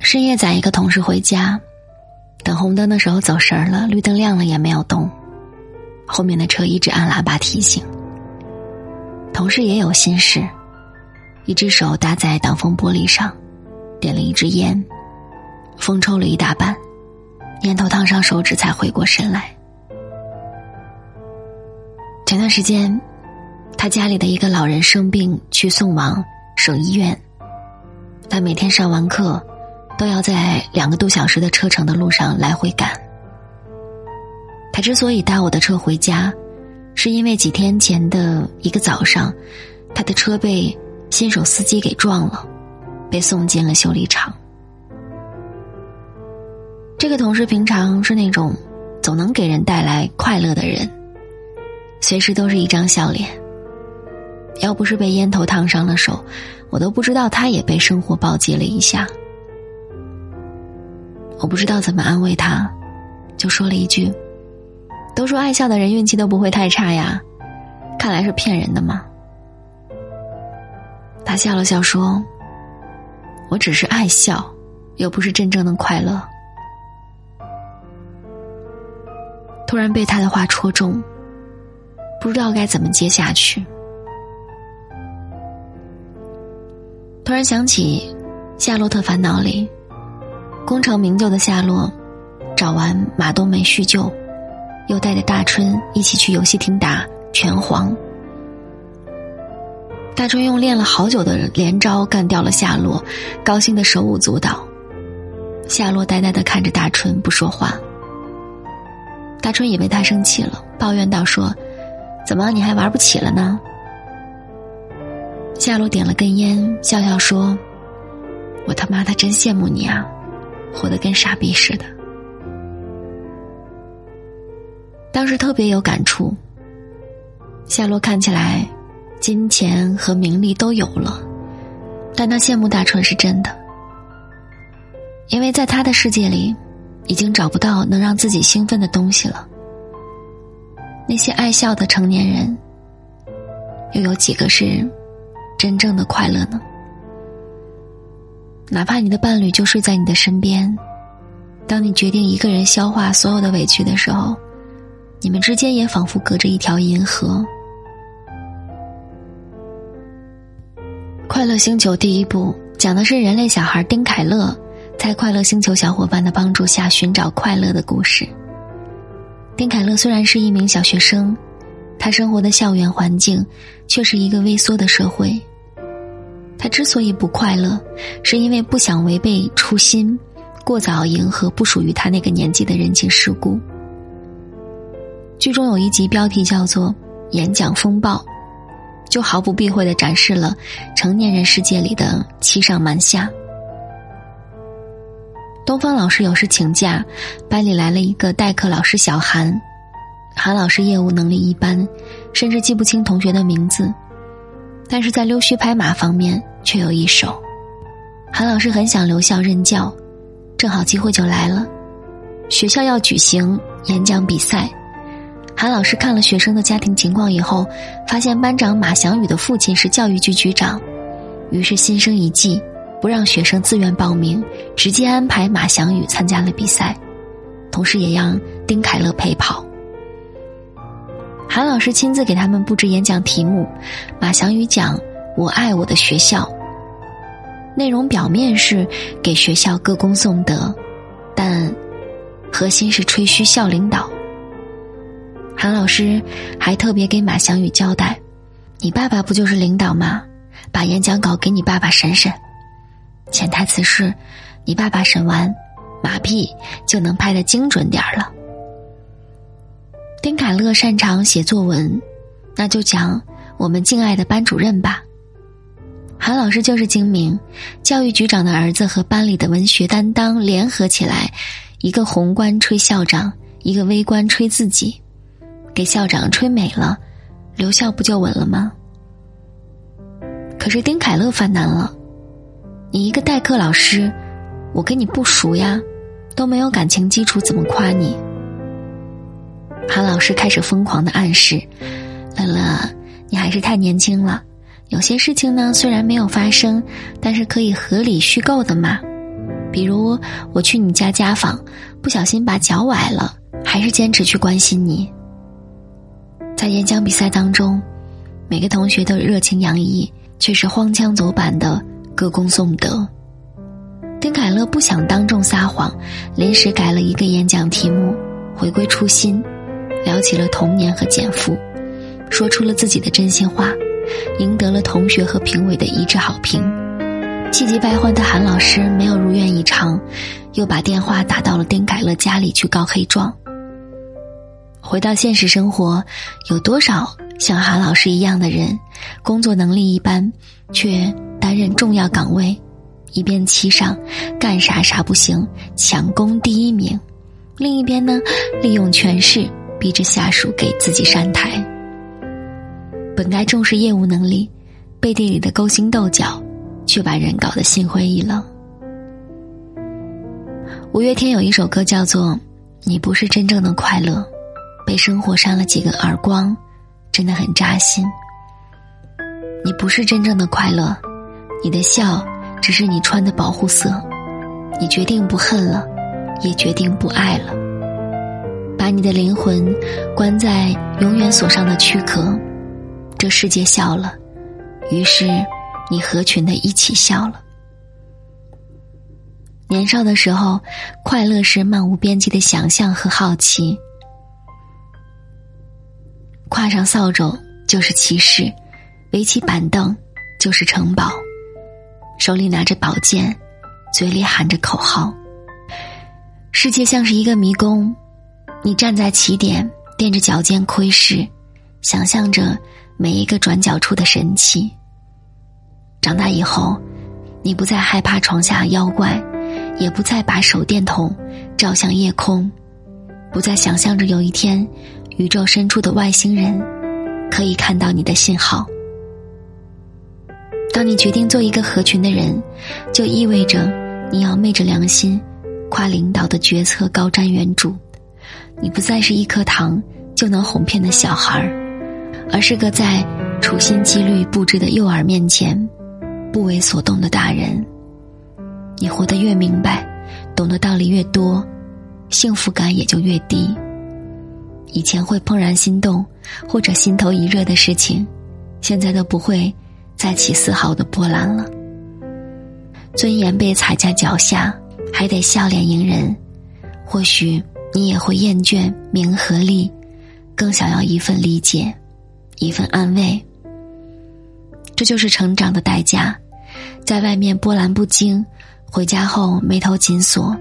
深夜载一个同事回家，等红灯的时候走神儿了，绿灯亮了也没有动，后面的车一直按喇叭提醒。同事也有心事，一只手搭在挡风玻璃上，点了一支烟，风抽了一大半，烟头烫伤手指才回过神来。前段时间，他家里的一个老人生病去送往省医院，他每天上完课。都要在两个多小时的车程的路上来回赶。他之所以搭我的车回家，是因为几天前的一个早上，他的车被新手司机给撞了，被送进了修理厂。这个同事平常是那种总能给人带来快乐的人，随时都是一张笑脸。要不是被烟头烫伤了手，我都不知道他也被生活暴击了一下。我不知道怎么安慰他，就说了一句：“都说爱笑的人运气都不会太差呀，看来是骗人的嘛。”他笑了笑说：“我只是爱笑，又不是真正的快乐。”突然被他的话戳中，不知道该怎么接下去。突然想起《夏洛特烦恼》里。功成名就的夏洛，找完马冬梅叙旧，又带着大春一起去游戏厅打拳皇。大春用练了好久的连招干掉了夏洛，高兴的手舞足蹈。夏洛呆呆的看着大春不说话。大春以为他生气了，抱怨道：“说，怎么你还玩不起了呢？”夏洛点了根烟，笑笑说：“我他妈的真羡慕你啊！”活得跟傻逼似的。当时特别有感触。夏洛看起来，金钱和名利都有了，但他羡慕大春是真的，因为在他的世界里，已经找不到能让自己兴奋的东西了。那些爱笑的成年人，又有几个是真正的快乐呢？哪怕你的伴侣就睡在你的身边，当你决定一个人消化所有的委屈的时候，你们之间也仿佛隔着一条银河。快乐星球第一部讲的是人类小孩丁凯乐在快乐星球小伙伴的帮助下寻找快乐的故事。丁凯乐虽然是一名小学生，他生活的校园环境却是一个微缩的社会。他之所以不快乐，是因为不想违背初心，过早迎合不属于他那个年纪的人情世故。剧中有一集标题叫做“演讲风暴”，就毫不避讳的展示了成年人世界里的欺上瞒下。东方老师有事请假，班里来了一个代课老师小韩，韩老师业务能力一般，甚至记不清同学的名字。但是在溜须拍马方面却有一手，韩老师很想留校任教，正好机会就来了。学校要举行演讲比赛，韩老师看了学生的家庭情况以后，发现班长马祥宇的父亲是教育局局长，于是心生一计，不让学生自愿报名，直接安排马祥宇参加了比赛，同时也让丁凯乐陪跑。韩老师亲自给他们布置演讲题目，马祥宇讲“我爱我的学校”，内容表面是给学校歌功颂德，但核心是吹嘘校领导。韩老师还特别给马祥宇交代：“你爸爸不就是领导吗？把演讲稿给你爸爸审审。”潜台词是：你爸爸审完，马屁就能拍的精准点儿了。丁凯乐擅长写作文，那就讲我们敬爱的班主任吧。韩老师就是精明，教育局长的儿子和班里的文学担当联合起来，一个宏观吹校长，一个微观吹自己，给校长吹美了，留校不就稳了吗？可是丁凯乐犯难了，你一个代课老师，我跟你不熟呀，都没有感情基础，怎么夸你？韩老师开始疯狂的暗示：“乐乐，你还是太年轻了，有些事情呢虽然没有发生，但是可以合理虚构的嘛。”比如我去你家家访，不小心把脚崴了，还是坚持去关心你。在演讲比赛当中，每个同学都热情洋溢，却是荒腔走板的歌功颂德。丁凯乐不想当众撒谎，临时改了一个演讲题目，回归初心，聊起了童年和减负，说出了自己的真心话，赢得了同学和评委的一致好评。气急败坏的韩老师没有如愿以偿，又把电话打到了丁凯乐家里去告黑状。回到现实生活，有多少像韩老师一样的人，工作能力一般，却担任重要岗位？一边七上，干啥啥不行，抢攻第一名；另一边呢，利用权势逼着下属给自己上台。本该重视业务能力，背地里的勾心斗角，却把人搞得心灰意冷。五月天有一首歌叫做《你不是真正的快乐》，被生活扇了几个耳光，真的很扎心。你不是真正的快乐，你的笑。只是你穿的保护色，你决定不恨了，也决定不爱了。把你的灵魂关在永远锁上的躯壳，这世界笑了，于是你合群的一起笑了。年少的时候，快乐是漫无边际的想象和好奇。跨上扫帚就是骑士，围起板凳就是城堡。手里拿着宝剑，嘴里喊着口号。世界像是一个迷宫，你站在起点，踮着脚尖窥视，想象着每一个转角处的神奇。长大以后，你不再害怕床下妖怪，也不再把手电筒照向夜空，不再想象着有一天，宇宙深处的外星人可以看到你的信号。当你决定做一个合群的人，就意味着你要昧着良心，夸领导的决策高瞻远瞩。你不再是一颗糖就能哄骗的小孩儿，而是个在处心积虑布置的诱饵面前不为所动的大人。你活得越明白，懂得道理越多，幸福感也就越低。以前会怦然心动或者心头一热的事情，现在都不会。再起丝毫的波澜了。尊严被踩在脚下，还得笑脸迎人。或许你也会厌倦名和利，更想要一份理解，一份安慰。这就是成长的代价。在外面波澜不惊，回家后眉头紧锁，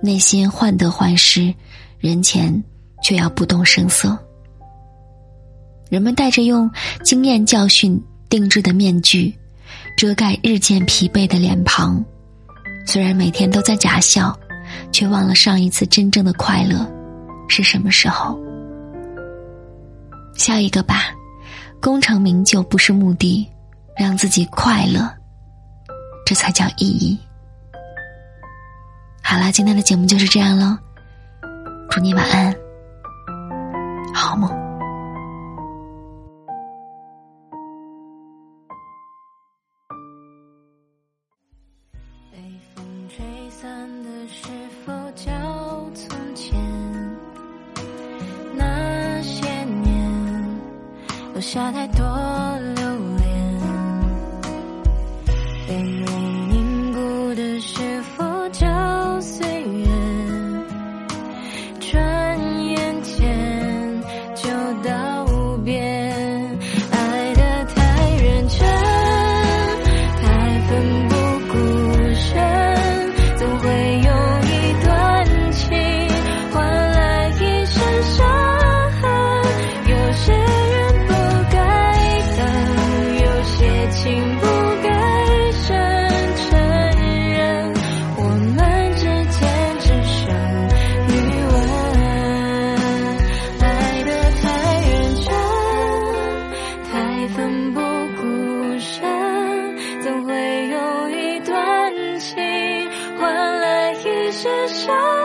内心患得患失，人前却要不动声色。人们带着用经验教训。定制的面具，遮盖日渐疲惫的脸庞。虽然每天都在假笑，却忘了上一次真正的快乐是什么时候。笑一个吧，功成名就不是目的，让自己快乐，这才叫意义。好了，今天的节目就是这样喽，祝你晚安，好梦。下太多奋不顾身总会有一段情换来一些伤